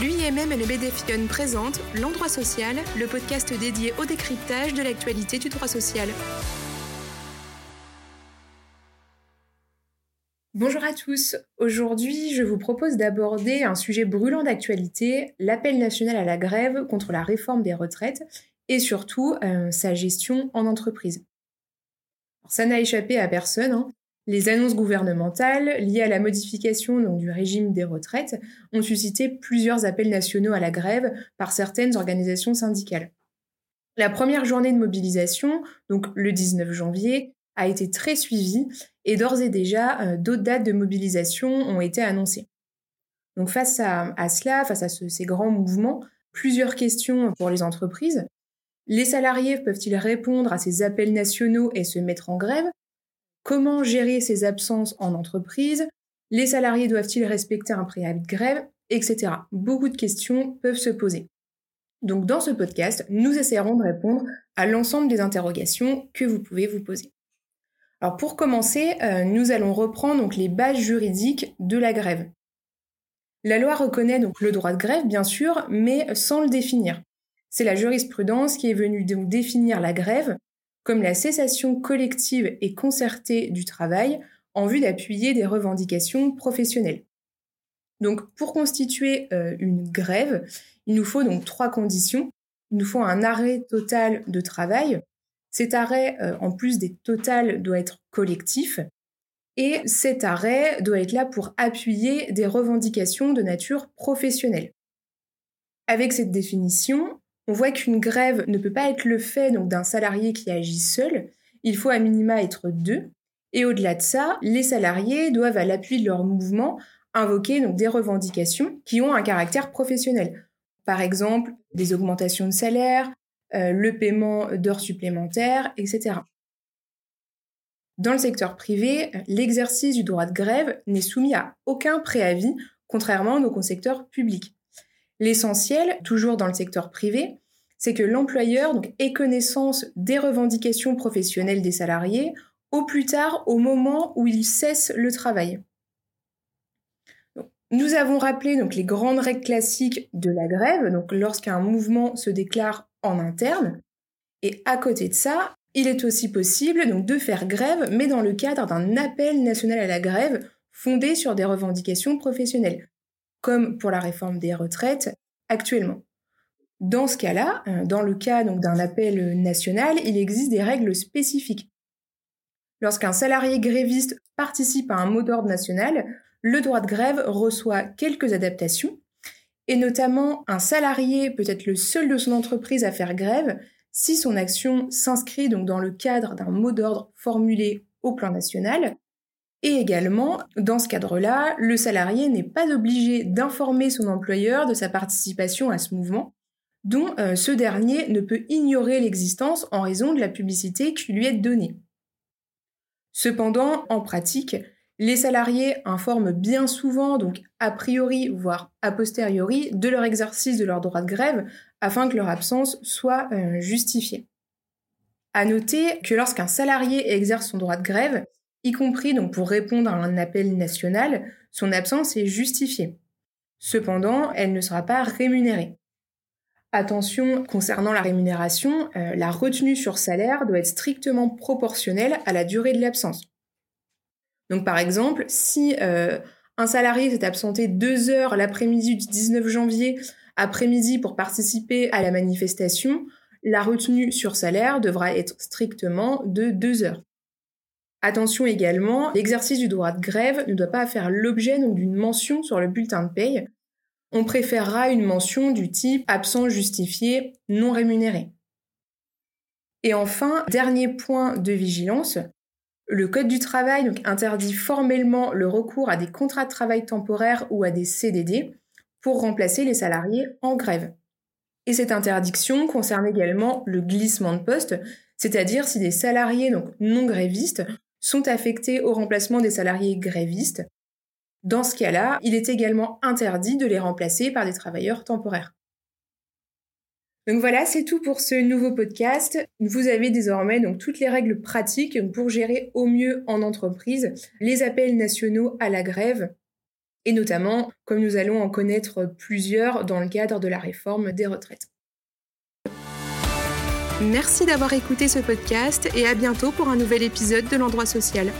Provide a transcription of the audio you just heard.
L'UIMM et le BDFION présentent L'Endroit Social, le podcast dédié au décryptage de l'actualité du droit social. Bonjour à tous. Aujourd'hui, je vous propose d'aborder un sujet brûlant d'actualité, l'appel national à la grève contre la réforme des retraites et surtout euh, sa gestion en entreprise. ça n'a échappé à personne, hein. Les annonces gouvernementales liées à la modification du régime des retraites ont suscité plusieurs appels nationaux à la grève par certaines organisations syndicales. La première journée de mobilisation, donc le 19 janvier, a été très suivie et d'ores et déjà euh, d'autres dates de mobilisation ont été annoncées. Donc face à, cela, face à ces grands mouvements, plusieurs questions pour les entreprises. Les salariés peuvent-ils répondre à ces appels nationaux et se mettre en grève? Comment gérer ces absences en entreprise Les salariés doivent-ils respecter un préavis de grève Etc. Beaucoup de questions peuvent se poser. Donc dans ce podcast, nous essaierons de répondre à l'ensemble des interrogations que vous pouvez vous poser. Alors pour commencer, euh, nous allons reprendre les bases juridiques de la grève. La loi reconnaît donc le droit de grève, bien sûr, mais sans le définir. C'est la jurisprudence qui est venue définir la grève comme la cessation collective et concertée du travail en vue d'appuyer des revendications professionnelles. Donc pour constituer euh, une grève, il nous faut donc trois conditions. Il nous faut un arrêt total de travail. Cet arrêt, euh, en plus des totales, doit être collectif. Et cet arrêt doit être là pour appuyer des revendications de nature professionnelle. Avec cette définition, on voit qu'une grève ne peut pas être le fait d'un salarié qui agit seul, il faut à minima être deux. Et au-delà de ça, les salariés doivent à l'appui de leur mouvement invoquer donc des revendications qui ont un caractère professionnel. Par exemple, des augmentations de salaire, euh, le paiement d'heures supplémentaires, etc. Dans le secteur privé, l'exercice du droit de grève n'est soumis à aucun préavis, contrairement au secteur public. L'essentiel, toujours dans le secteur privé, c'est que l'employeur ait connaissance des revendications professionnelles des salariés au plus tard au moment où il cesse le travail. nous avons rappelé donc, les grandes règles classiques de la grève, donc lorsqu'un mouvement se déclare en interne. Et à côté de ça, il est aussi possible de faire grève, mais dans le cadre d'un appel national à la grève fondé sur des revendications professionnelles comme pour la réforme des retraites actuellement. Dans ce cas-là, euh, dans le cas d'un appel national, il existe des règles spécifiques. Lorsqu'un salarié gréviste participe à un mot d'ordre national, le droit de grève reçoit quelques adaptations, et notamment un salarié peut être le seul de son entreprise à faire grève si son action s'inscrit donc dans le cadre d'un mot d'ordre formulé au plan national et également, dans ce cadre-là, le salarié n'est pas obligé d'informer son employeur de sa participation à ce mouvement, dont euh, ce dernier ne peut ignorer l'existence en raison de la publicité qui lui est donnée. Cependant, en pratique, les salariés informent bien souvent, donc a priori, voire a posteriori, de leur exercice de leur droit de grève afin que leur absence soit euh, justifiée. À noter que lorsqu'un salarié exerce son droit de grève, y compris donc pour répondre à un appel national, son absence est justifiée. Cependant, elle ne sera pas rémunérée. Attention, concernant la rémunération, euh, la retenue sur salaire doit être strictement proportionnelle à la durée de l'absence. Donc par exemple, si euh, un salarié s'est absenté deux heures l'après-midi du 19 janvier après-midi pour participer à la manifestation, la retenue sur salaire devra être strictement de deux heures. Attention également, l'exercice du droit de grève ne doit pas faire l'objet d'une mention sur le bulletin de paye. On préférera une mention du type absent justifié non rémunéré. Et enfin, dernier point de vigilance, le Code du travail interdit formellement le recours à des contrats de travail temporaires ou à des CDD pour remplacer les salariés en grève. Et cette interdiction concerne également le glissement de poste, c'est-à-dire si des salariés non grévistes sont affectés au remplacement des salariés grévistes. Dans ce cas-là, il est également interdit de les remplacer par des travailleurs temporaires. Donc voilà, c'est tout pour ce nouveau podcast. Vous avez désormais donc toutes les règles pratiques pour gérer au mieux en entreprise les appels nationaux à la grève et notamment comme nous allons en connaître plusieurs dans le cadre de la réforme des retraites. Merci d'avoir écouté ce podcast et à bientôt pour un nouvel épisode de l'endroit social.